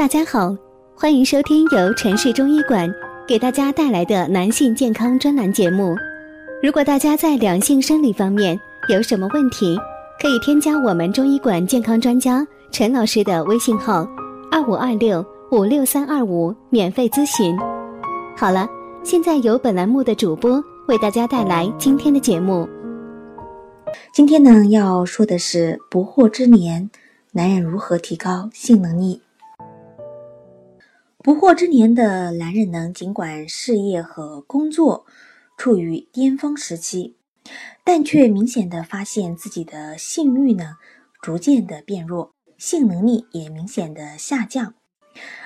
大家好，欢迎收听由城市中医馆给大家带来的男性健康专栏节目。如果大家在两性生理方面有什么问题，可以添加我们中医馆健康专家陈老师的微信号：二五二六五六三二五，免费咨询。好了，现在由本栏目的主播为大家带来今天的节目。今天呢，要说的是不惑之年，男人如何提高性能力。不惑之年的男人呢，尽管事业和工作处于巅峰时期，但却明显的发现自己的性欲呢逐渐的变弱，性能力也明显的下降，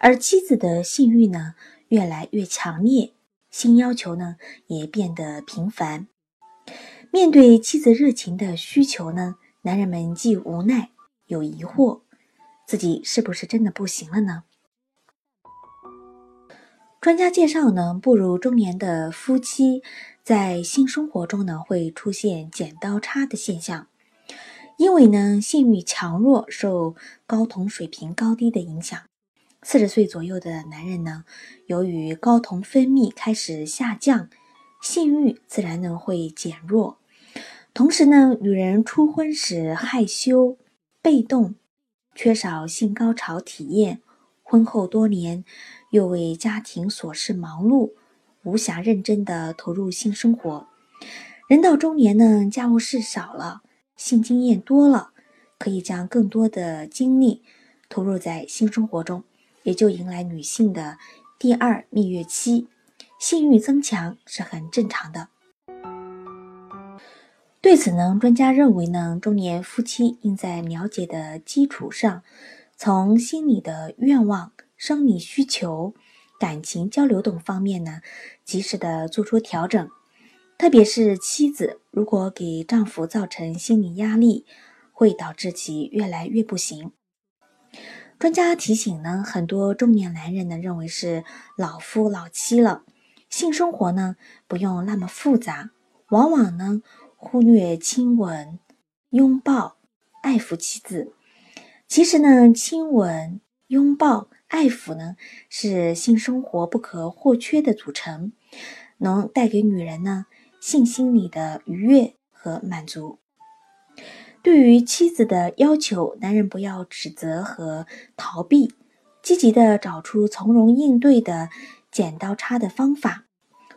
而妻子的性欲呢越来越强烈，性要求呢也变得频繁。面对妻子热情的需求呢，男人们既无奈又疑惑，自己是不是真的不行了呢？专家介绍呢，步入中年的夫妻在性生活中呢会出现剪刀差的现象，因为呢性欲强弱受睾酮水平高低的影响。四十岁左右的男人呢，由于睾酮分泌开始下降，性欲自然呢会减弱。同时呢，女人初婚时害羞、被动，缺少性高潮体验，婚后多年。又为家庭琐事忙碌，无暇认真的投入性生活。人到中年呢，家务事少了，性经验多了，可以将更多的精力投入在性生活中，也就迎来女性的第二蜜月期，性欲增强是很正常的。对此呢，专家认为呢，中年夫妻应在了解的基础上，从心理的愿望。生理需求、感情交流等方面呢，及时的做出调整。特别是妻子如果给丈夫造成心理压力，会导致其越来越不行。专家提醒呢，很多中年男人呢认为是老夫老妻了，性生活呢不用那么复杂，往往呢忽略亲吻、拥抱、爱抚妻子。其实呢，亲吻、拥抱。爱抚呢是性生活不可或缺的组成，能带给女人呢性心理的愉悦和满足。对于妻子的要求，男人不要指责和逃避，积极的找出从容应对的剪刀差的方法，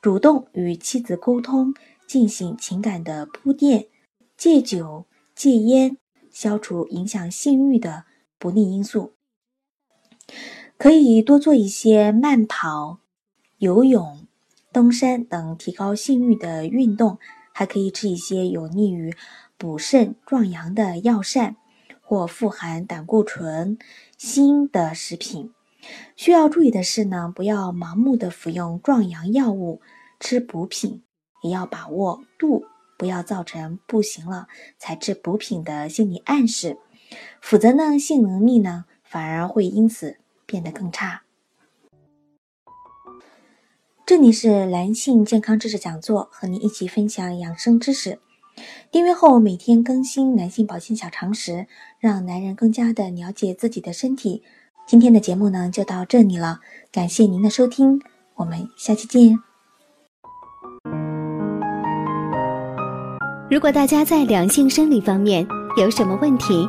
主动与妻子沟通，进行情感的铺垫，戒酒戒烟，消除影响性欲的不利因素。可以多做一些慢跑、游泳、登山等提高性欲的运动，还可以吃一些有利于补肾壮阳的药膳或富含胆固醇、锌的食品。需要注意的是呢，不要盲目的服用壮阳药物，吃补品也要把握度，不要造成不行了才吃补品的心理暗示，否则呢，性能力呢反而会因此。变得更差。这里是男性健康知识讲座，和你一起分享养生知识。订阅后每天更新男性保健小常识，让男人更加的了解自己的身体。今天的节目呢就到这里了，感谢您的收听，我们下期见。如果大家在两性生理方面有什么问题，